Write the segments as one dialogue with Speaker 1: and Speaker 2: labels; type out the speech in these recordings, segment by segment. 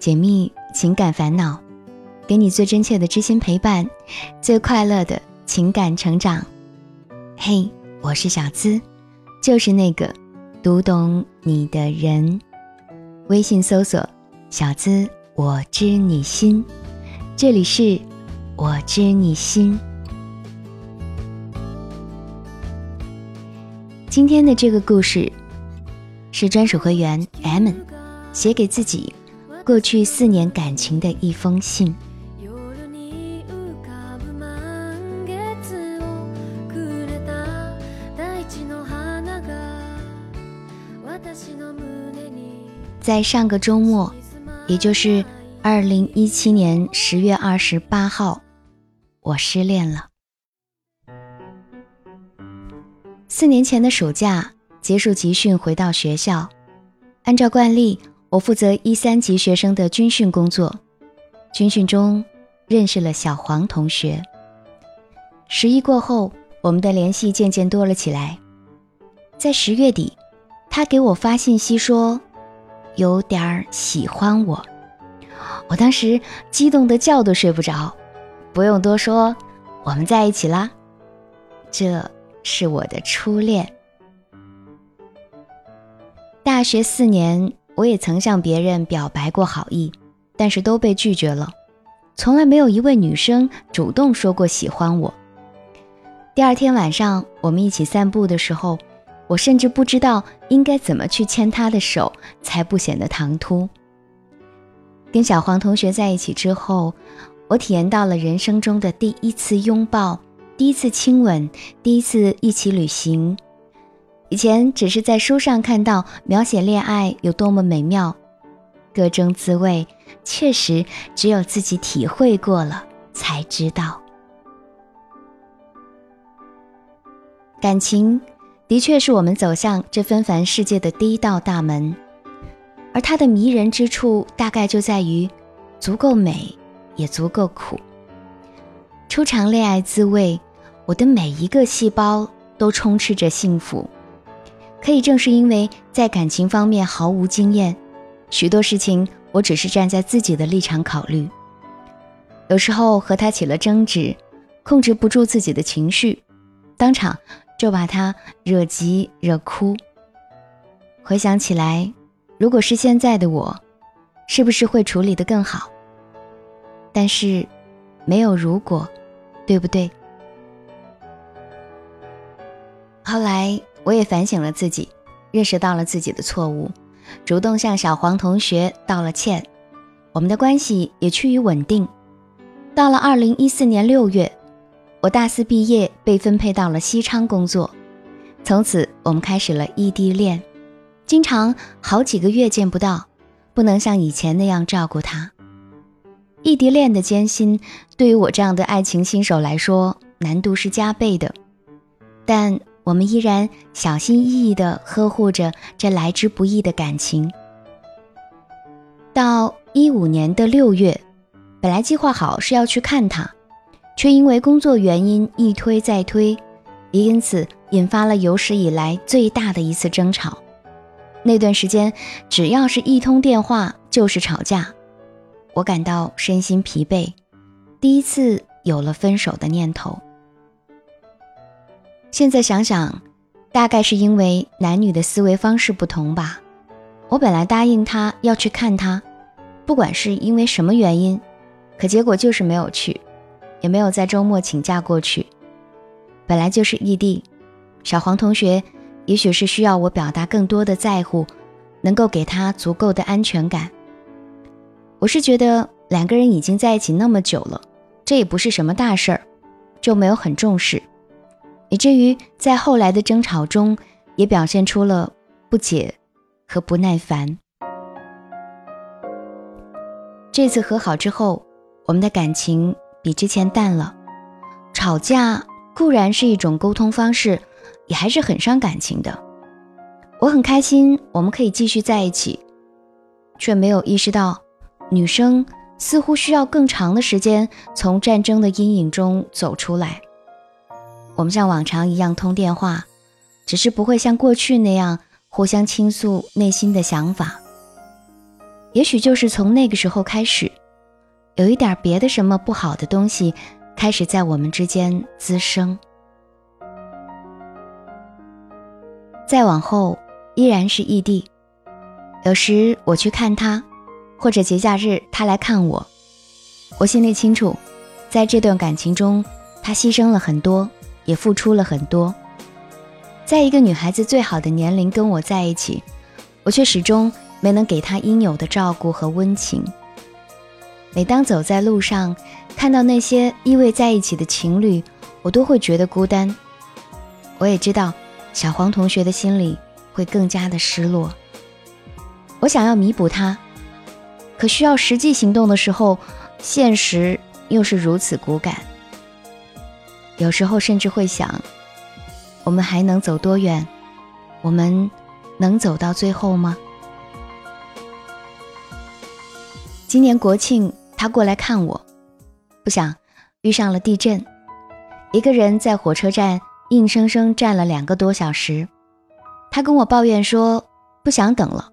Speaker 1: 解密情感烦恼，给你最真切的知心陪伴，最快乐的情感成长。嘿，我是小资，就是那个读懂你的人。微信搜索“小资我知你心”，这里是我知你心。今天的这个故事是专属会员 M 写给自己过去四年感情的一封信。在上个周末，也就是二零一七年十月二十八号，我失恋了。四年前的暑假结束集训，回到学校。按照惯例，我负责一三级学生的军训工作。军训中认识了小黄同学。十一过后，我们的联系渐渐多了起来。在十月底，他给我发信息说有点儿喜欢我。我当时激动的觉都睡不着。不用多说，我们在一起啦。这。是我的初恋。大学四年，我也曾向别人表白过好意，但是都被拒绝了。从来没有一位女生主动说过喜欢我。第二天晚上，我们一起散步的时候，我甚至不知道应该怎么去牵她的手，才不显得唐突。跟小黄同学在一起之后，我体验到了人生中的第一次拥抱。第一次亲吻，第一次一起旅行。以前只是在书上看到描写恋爱有多么美妙，各种滋味，确实只有自己体会过了才知道。感情的确是我们走向这纷繁世界的第一道大门，而它的迷人之处大概就在于足够美，也足够苦。初尝恋爱滋味。我的每一个细胞都充斥着幸福，可以正是因为在感情方面毫无经验，许多事情我只是站在自己的立场考虑。有时候和他起了争执，控制不住自己的情绪，当场就把他惹急惹哭。回想起来，如果是现在的我，是不是会处理得更好？但是，没有如果，对不对？后来我也反省了自己，认识到了自己的错误，主动向小黄同学道了歉，我们的关系也趋于稳定。到了二零一四年六月，我大四毕业，被分配到了西昌工作，从此我们开始了异地恋，经常好几个月见不到，不能像以前那样照顾他。异地恋的艰辛，对于我这样的爱情新手来说，难度是加倍的，但。我们依然小心翼翼地呵护着这来之不易的感情。到一五年的六月，本来计划好是要去看他，却因为工作原因一推再推，也因此引发了有史以来最大的一次争吵。那段时间，只要是一通电话就是吵架，我感到身心疲惫，第一次有了分手的念头。现在想想，大概是因为男女的思维方式不同吧。我本来答应他要去看他，不管是因为什么原因，可结果就是没有去，也没有在周末请假过去。本来就是异地，小黄同学也许是需要我表达更多的在乎，能够给他足够的安全感。我是觉得两个人已经在一起那么久了，这也不是什么大事儿，就没有很重视。以至于在后来的争吵中，也表现出了不解和不耐烦。这次和好之后，我们的感情比之前淡了。吵架固然是一种沟通方式，也还是很伤感情的。我很开心我们可以继续在一起，却没有意识到，女生似乎需要更长的时间从战争的阴影中走出来。我们像往常一样通电话，只是不会像过去那样互相倾诉内心的想法。也许就是从那个时候开始，有一点别的什么不好的东西开始在我们之间滋生。再往后，依然是异地。有时我去看他，或者节假日他来看我，我心里清楚，在这段感情中，他牺牲了很多，也付出了很多。在一个女孩子最好的年龄跟我在一起，我却始终没能给她应有的照顾和温情。每当走在路上，看到那些依偎在一起的情侣，我都会觉得孤单。我也知道。小黄同学的心里会更加的失落。我想要弥补他，可需要实际行动的时候，现实又是如此骨感。有时候甚至会想，我们还能走多远？我们能走到最后吗？今年国庆，他过来看我，不想遇上了地震，一个人在火车站。硬生生站了两个多小时，他跟我抱怨说不想等了。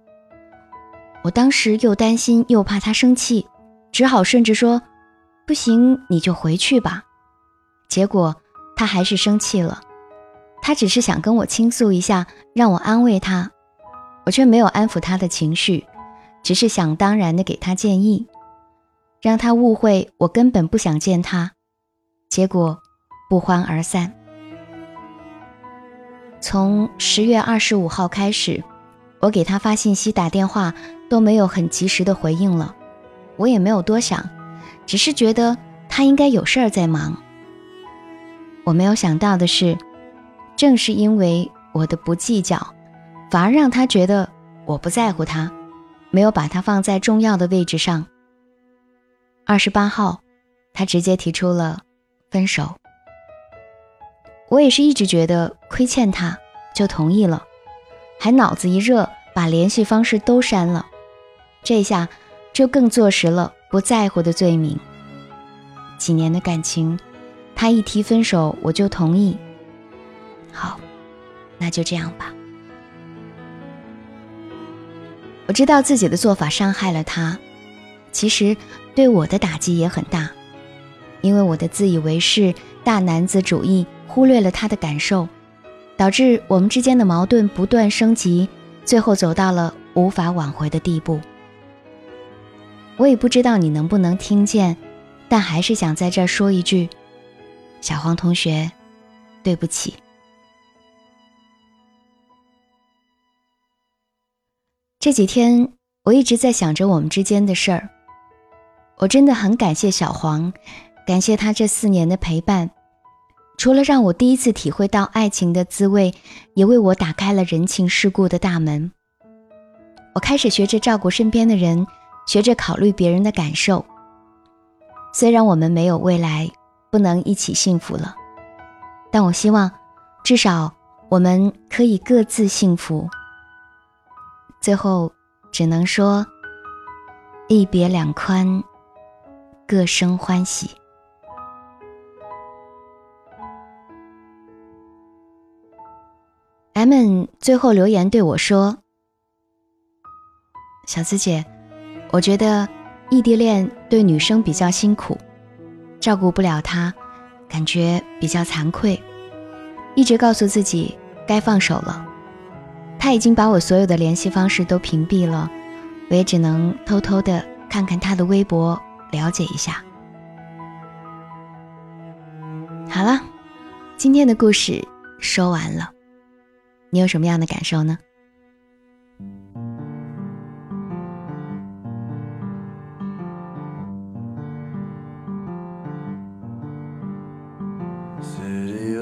Speaker 1: 我当时又担心又怕他生气，只好顺着说：“不行，你就回去吧。”结果他还是生气了。他只是想跟我倾诉一下，让我安慰他，我却没有安抚他的情绪，只是想当然的给他建议，让他误会我根本不想见他。结果不欢而散。从十月二十五号开始，我给他发信息、打电话都没有很及时的回应了。我也没有多想，只是觉得他应该有事儿在忙。我没有想到的是，正是因为我的不计较，反而让他觉得我不在乎他，没有把他放在重要的位置上。二十八号，他直接提出了分手。我也是一直觉得亏欠他，就同意了，还脑子一热把联系方式都删了，这下就更坐实了不在乎的罪名。几年的感情，他一提分手我就同意。好，那就这样吧。我知道自己的做法伤害了他，其实对我的打击也很大，因为我的自以为是、大男子主义。忽略了他的感受，导致我们之间的矛盾不断升级，最后走到了无法挽回的地步。我也不知道你能不能听见，但还是想在这儿说一句：小黄同学，对不起。这几天我一直在想着我们之间的事儿，我真的很感谢小黄，感谢他这四年的陪伴。除了让我第一次体会到爱情的滋味，也为我打开了人情世故的大门。我开始学着照顾身边的人，学着考虑别人的感受。虽然我们没有未来，不能一起幸福了，但我希望，至少我们可以各自幸福。最后，只能说，一别两宽，各生欢喜。M 最后留言对我说：“小资姐，我觉得异地恋对女生比较辛苦，照顾不了他，感觉比较惭愧，一直告诉自己该放手了。他已经把我所有的联系方式都屏蔽了，我也只能偷偷的看看他的微博，了解一下。好了，今天的故事说完了。”你有什么样的感受呢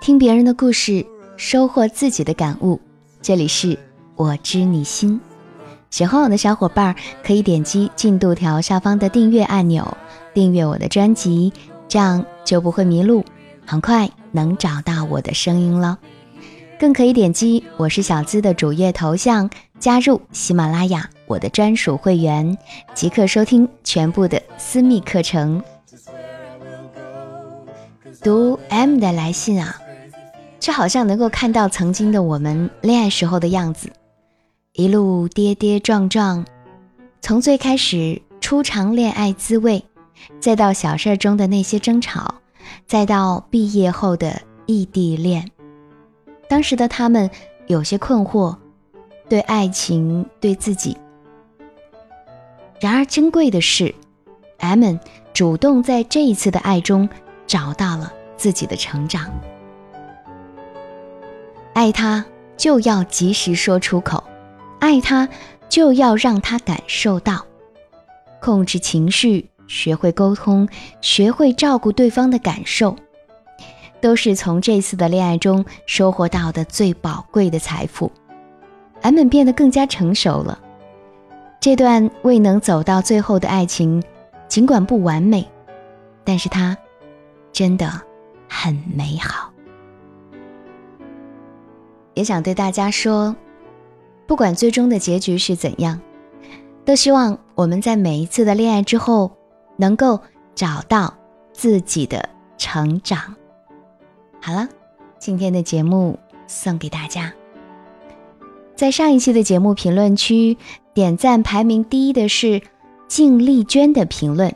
Speaker 1: 听别人的故事，收获自己的感悟。这里是我知你心。喜欢我的小伙伴可以点击进度条下方的订阅按钮，订阅我的专辑，这样就不会迷路，很快能找到我的声音了。更可以点击我是小资的主页头像，加入喜马拉雅我的专属会员，即可收听全部的私密课程。读 M 的来信啊，就好像能够看到曾经的我们恋爱时候的样子，一路跌跌撞撞，从最开始初尝恋爱滋味，再到小事中的那些争吵，再到毕业后的异地恋。当时的他们有些困惑，对爱情，对自己。然而珍贵的是，M 主动在这一次的爱中找到了自己的成长。爱他就要及时说出口，爱他就要让他感受到，控制情绪，学会沟通，学会照顾对方的感受，都是从这次的恋爱中收获到的最宝贵的财富。俺们变得更加成熟了。这段未能走到最后的爱情，尽管不完美，但是它真的很美好。也想对大家说，不管最终的结局是怎样，都希望我们在每一次的恋爱之后，能够找到自己的成长。好了，今天的节目送给大家。在上一期的节目评论区，点赞排名第一的是静丽娟的评论，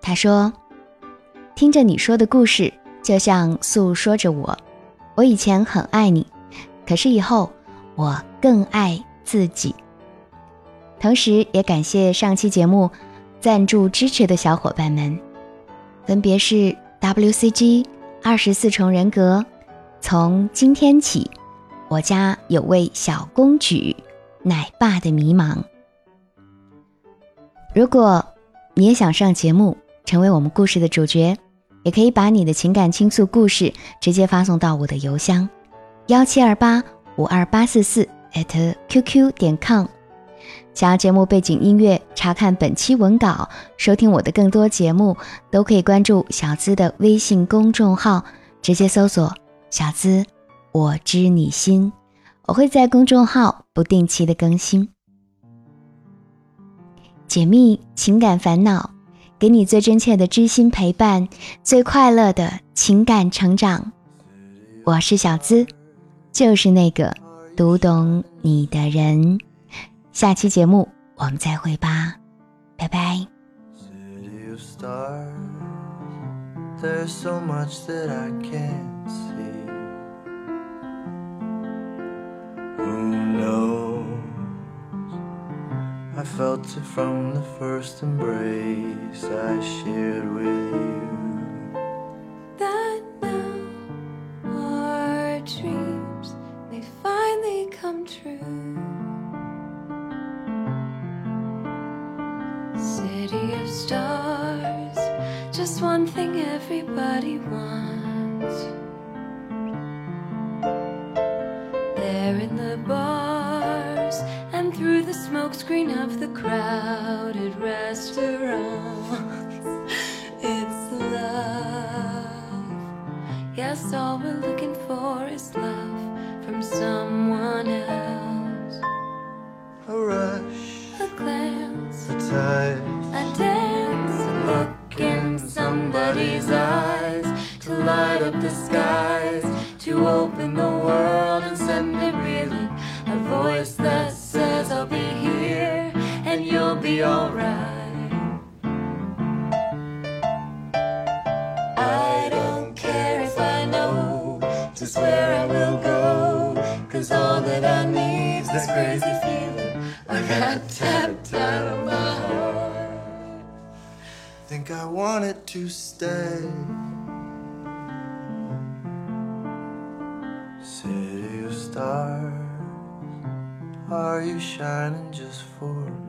Speaker 1: 她说：“听着你说的故事，就像诉说着我，我以前很爱你。”可是以后，我更爱自己。同时，也感谢上期节目赞助支持的小伙伴们，分别是 WCG 二十四重人格。从今天起，我家有位小公举，奶爸的迷茫。如果你也想上节目，成为我们故事的主角，也可以把你的情感倾诉故事直接发送到我的邮箱。幺七二八五二八四四 at qq 点 com，想要节目背景音乐，查看本期文稿，收听我的更多节目，都可以关注小资的微信公众号，直接搜索“小资我知你心”，我会在公众号不定期的更新，解密情感烦恼，给你最真切的知心陪伴，最快乐的情感成长。我是小资。就是那个读懂你的人。下期节目我们再会吧，拜拜。
Speaker 2: City of stars, there's so much that I can't see. Who knows? I felt it from the first embrace I shared with you.
Speaker 3: There in the bars and through the smokescreen of the crowded restaurants. It's love. Yes, all we're looking for is love from someone else.
Speaker 2: A rush,
Speaker 3: A glance,
Speaker 2: a touch,
Speaker 3: a dance, a look in somebody's eyes to light up the skies, to open the world alright. I don't care if I know just where I will go. Cause all that I need is this crazy feeling rat-tat-tat of my heart.
Speaker 2: Think I want it to stay. City of stars, are you shining just for me?